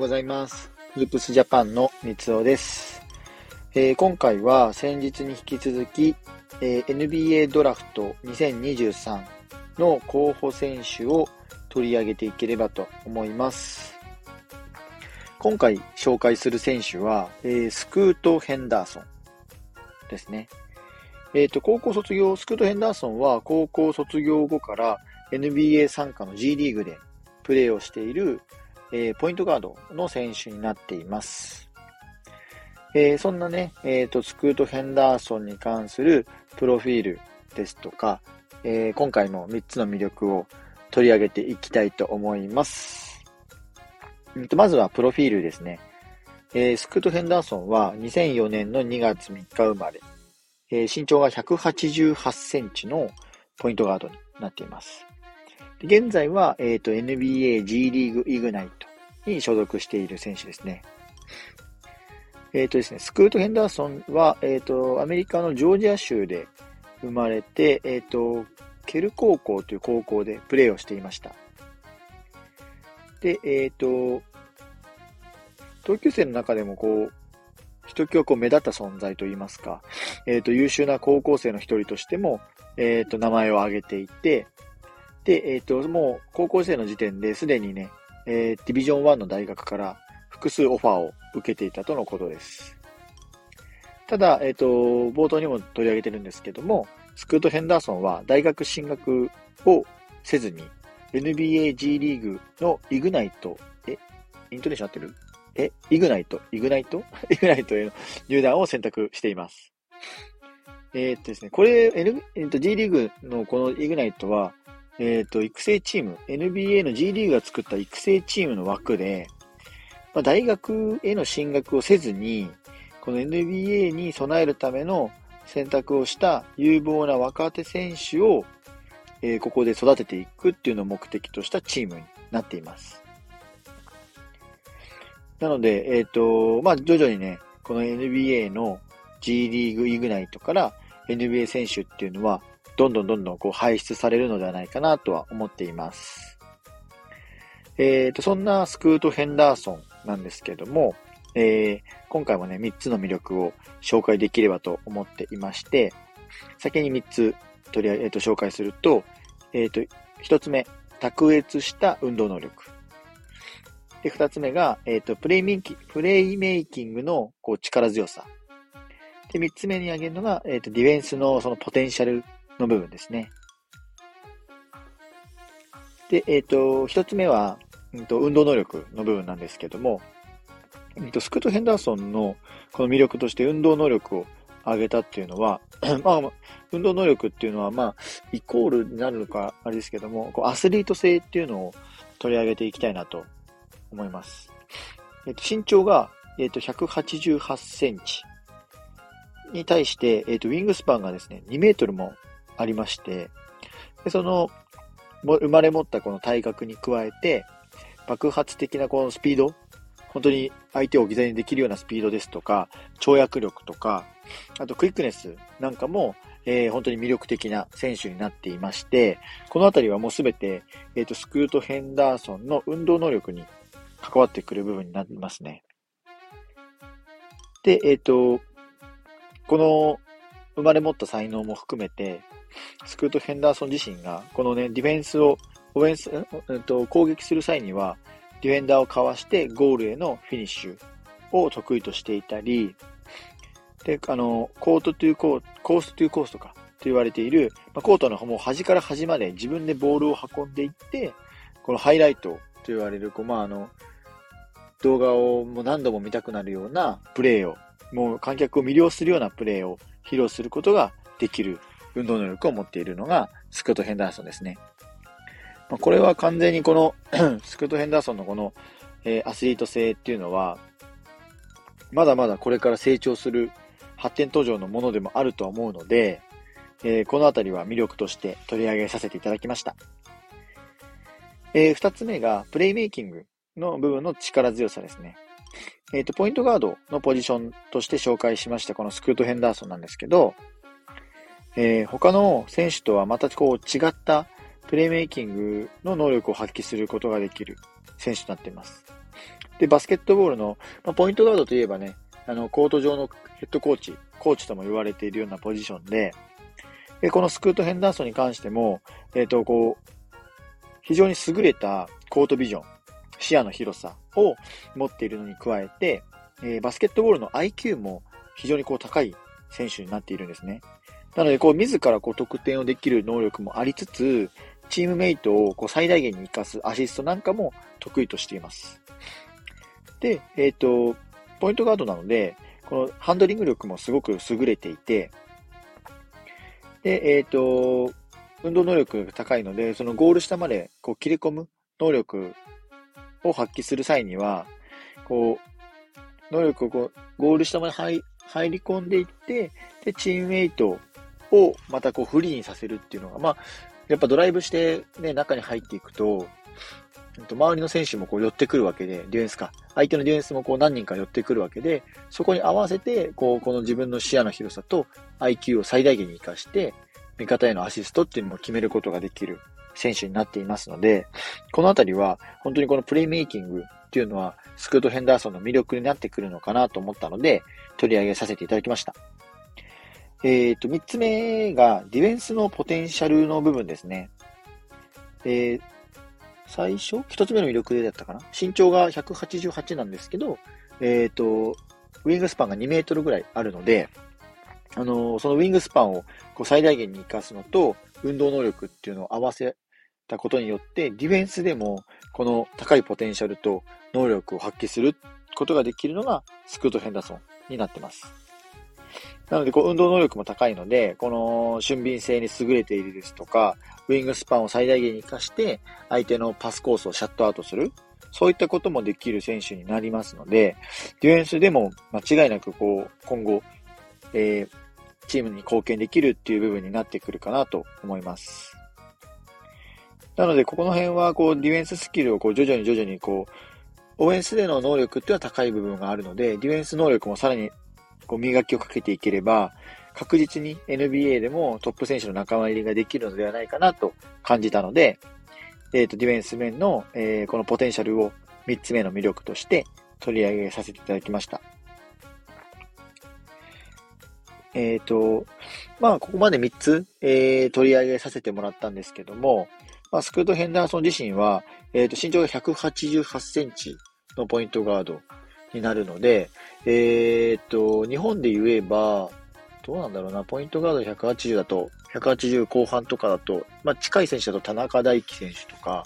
ございます。ループスジャパンの三尾です、えー今回は先日に引き続き、えー NBA ドラフト2023の候補選手を取り上げていければと思います。今回紹介する選手は、えースクート・ヘンダーソンですね。えっ、と、高校卒業、スクート・ヘンダーソンは高校卒業後から NBA 参加の G リーグでプレーをしている、えーポイントガードの選手になっています。えーそんなね、えっ、と、スクート・ヘンダーソンに関するプロフィールですとか、えー今回も3つの魅力を取り上げていきたいと思います。うんとまずはプロフィールですね。えースクート・ヘンダーソンは2004年の2月3日生まれ、えー身長が188センチのポイントガードになっています。現在は、えっ、と、NBA G リーグイグナイトに所属している選手ですね。えっ、とですね、スクート・ヘンダーソンは、えっ、と、アメリカのジョージア州で生まれて、えっ、と、ケル高校という高校でプレーをしていました。で、えっ、と、同級生の中でもこう、ひときわ目立った存在といいますか、えっ、と、優秀な高校生の一人としても、えっ、と、名前を挙げていて、で、えっ、と、もう高校生の時点ですでにね、えーディビジョン1の大学から複数オファーを受けていたとのことです。ただ、えっ、と、冒頭にも取り上げてるんですけども、スクート・ヘンダーソンは大学進学をせずに、NBA G リーグのイグナイト、え、イントネーション合ってる？え、イグナイト、イグナイトイグナイトへの入団を選択しています。えーっとですね、これ、N えっと G リーグのこのイグナイトは、えーと、育成チーム、NBA の G リーグが作った育成チームの枠で、まあ、大学への進学をせずに、この NBA に備えるための選択をした有望な若手選手を、えーここで育てていくっていうのを目的としたチームになっています。なので、えっ、と、まあ、徐々にね、この NBA の G リーグイグナイトから NBA 選手っていうのは、どんどんどんどんこう輩出されるのではないかなとは思っています。えっ、と、そんなスクート・ヘンダーソンなんですけども、えー今回もね、3つの魅力を紹介できればと思っていまして、先に3つ取り上げ、えーと紹介すると、えっ、と、1つ目、卓越した運動能力。で、2つ目が、えっ、と、プレイメイキプレイメイキングのこう力強さ。で、3つ目に挙げるのが、えっ、と、ディフェンスのそのポテンシャルの部分ですね。で、えっ、と、1つ目は、うんと、運動能力の部分なんですけども、えっと、スクート・ヘンダーソンのこの魅力として運動能力を上げたっていうのは、まあ、運動能力っていうのは、まあ、イコールになるのか、あれですけども、こうアスリート性っていうのを取り上げていきたいなと思います。えっと、身長が、えっと、188センチに対して、えっと、ウィングスパンがですね、2メートルもありまして、でその、生まれ持ったこの体格に加えて、爆発的なこのスピード、本当に相手を置き去りにできるようなスピードですとか、跳躍力とか、あとクイックネスなんかも、えー本当に魅力的な選手になっていまして、このあたりはもうすべて、えっ、と、スクート・ヘンダーソンの運動能力に関わってくる部分になりますね。で、えっ、と、この生まれ持った才能も含めて、スクート・ヘンダーソン自身が、このね、ディフェンスを、オフェンス、えっと、攻撃する際には、ディフェンダーをかわしてゴールへのフィニッシュを得意としていたり、で、あの、コートトゥーコーコーストゥーコースとかと言われている、まあ、コートのもう端から端まで自分でボールを運んでいって、このハイライトと言われる、こう、まあ、あの、動画をもう何度も見たくなるようなプレーを、もう観客を魅了するようなプレーを披露することができる。運動能力を持っているのがスクート・ヘンダーソンですね。まあ、これは完全にこの スクート・ヘンダーソンのこの、えーアスリート性っていうのは、まだまだこれから成長する発展途上のものでもあるとは思うので、えーこのあたりは魅力として取り上げさせていただきました。えー二つ目が、プレイメイキングの部分の力強さですね。えっ、と、ポイントガードのポジションとして紹介しました、このスクート・ヘンダーソンなんですけど、えー他の選手とはまたこう違ったプレイメイキングの能力を発揮することができる選手となっています。で、バスケットボールの、まあ、ポイントガードといえばね、あの、コート上のヘッドコーチ、コーチとも言われているようなポジションで、で、このスクート・ヘンダーソンに関しても、えっ、ー、と、こう、非常に優れたコートビジョン、視野の広さを持っているのに加えて、えー、バスケットボールの IQ も非常にこう高い選手になっているんですね。なので、こう、自らこう得点をできる能力もありつつ、チームメイトをこう最大限に活かすアシストなんかも得意としています。で、えっ、ー、と、ポイントガードなので、このハンドリング力もすごく優れていて、で、えっ、ー、と、運動能力が高いので、そのゴール下までこう切れ込む能力を発揮する際には、こう、能力をこうゴール下まで入り込んでいって、で、チームメイトをまたこうフリーにさせるっていうのが、まあ、やっぱドライブしてね、中に入っていくと、周りの選手もこう寄ってくるわけで、ディフェンスか。相手のディフェンスもこう何人か寄ってくるわけで、そこに合わせて、こう、この自分の視野の広さと IQ を最大限に活かして、味方へのアシストっていうのも決めることができる選手になっていますので、このあたりは、本当にこのプレイメイキングっていうのは、スクート・ヘンダーソンの魅力になってくるのかなと思ったので、取り上げさせていただきました。えっ、と、三つ目が、ディフェンスのポテンシャルの部分ですね。えー、最初？一つ目の魅力だったかな？身長が188なんですけど、えっ、と、ウィングスパンが2メートルぐらいあるので、あの、そのウィングスパンをこう最大限に活かすのと、運動能力っていうのを合わせたことによって、ディフェンスでもこの高いポテンシャルと能力を発揮することができるのがスクート・ヘンダーソンになってます。なので、こう、運動能力も高いので、この、俊敏性に優れているですとか、ウィングスパンを最大限に活かして、相手のパスコースをシャットアウトする。そういったこともできる選手になりますので、ディフェンスでも間違いなくこう、今後、えー、チームに貢献できるっていう部分になってくるかなと思います。なので、ここの辺は、こう、ディフェンススキルをこう、徐々に徐々にこう、オフェンスでの能力っていうのは高い部分があるので、ディフェンス能力もさらにこう磨きをかけていければ、確実に NBA でもトップ選手の仲間入りができるのではないかなと感じたので、えっ、ー、と、ディフェンス面の、えー、このポテンシャルを3つ目の魅力として取り上げさせていただきました。えっ、ー、と、まあ、ここまで3つ、えー、取り上げさせてもらったんですけども、まあ、スクート・ヘンダーソン自身は、えっ、と、身長が188センチのポイントガードになるので、えー、っと、日本で言えば、どうなんだろうな、ポイントガード180だと、180後半とかだと、まあ、近い選手だと田中大輝選手とか、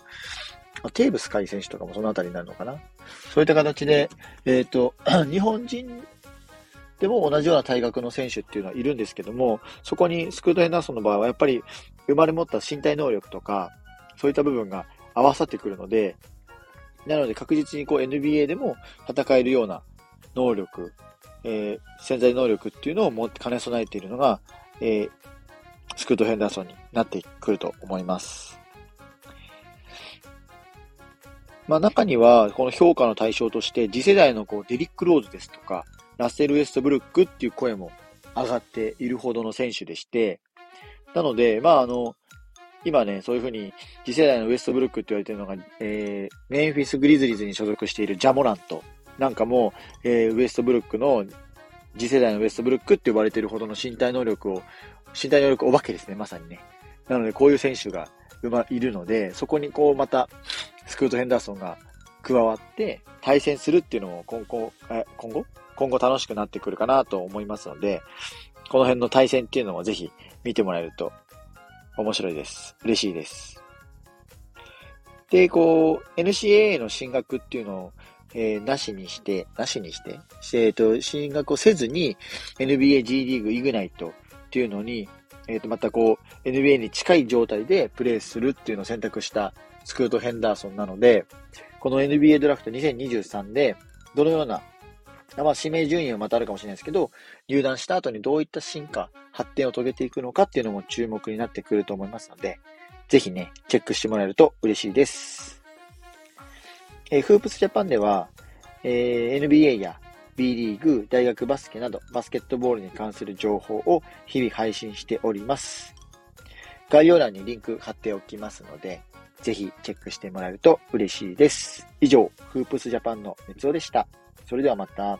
まあテーブス海選手とかもそのあたりになるのかな。そういった形で、えっ、と、日本人でも同じような体格の選手っていうのはいるんですけども、そこにスクート・ヘンダーソンの場合はやっぱり生まれ持った身体能力とか、そういった部分が合わさってくるので、なので確実にこう NBA でも戦えるような能力、えー、潜在能力っていうのを持って兼ね備えているのが、えー、スクート・ヘンダーソンになってくると思います。まあ中には、この評価の対象として、次世代のこうデリック・ローズですとか、ラッセル・ウェストブルックっていう声も上がっているほどの選手でして、なので、まああの、今ね、そういうふうに次世代のウエストブルックって言われてるのが、えー、メンフィス・グリズリーズに所属しているジャモラントなんかもう、えー、ウエストブルックの、次世代のウエストブルックって呼ばれてるほどの身体能力を、身体能力お化けですね、まさにね。なので、こういう選手が、ま、いるので、そこにこう、また、スクート・ヘンダーソンが加わって、対戦するっていうのも今後、え今後？今後楽しくなってくるかなと思いますので、この辺の対戦っていうのもぜひ見てもらえると面白いです。嬉しいです。で、こう、NCAA の進学っていうのを、えー、なしにして、なしにして、えっ、ー、と、進学をせずに NBA G リーグイグナイトっていうのに、えっ、ー、と、またこう、NBA に近い状態でプレーするっていうのを選択したスクート・ヘンダーソンなので、この NBA ドラフト2023で、どのような、まあ、指名順位はまたあるかもしれないですけど、入団した後にどういった進化、発展を遂げていくのかっていうのも注目になってくると思いますので、ぜひね、チェックしてもらえると嬉しいです。えー、フープスジャパンでは、えー、NBA や B リーグ、大学バスケなど、バスケットボールに関する情報を日々配信しております。概要欄にリンク貼っておきますので、ぜひチェックしてもらえると嬉しいです。以上、フープスジャパンの三つおでした。それではまた。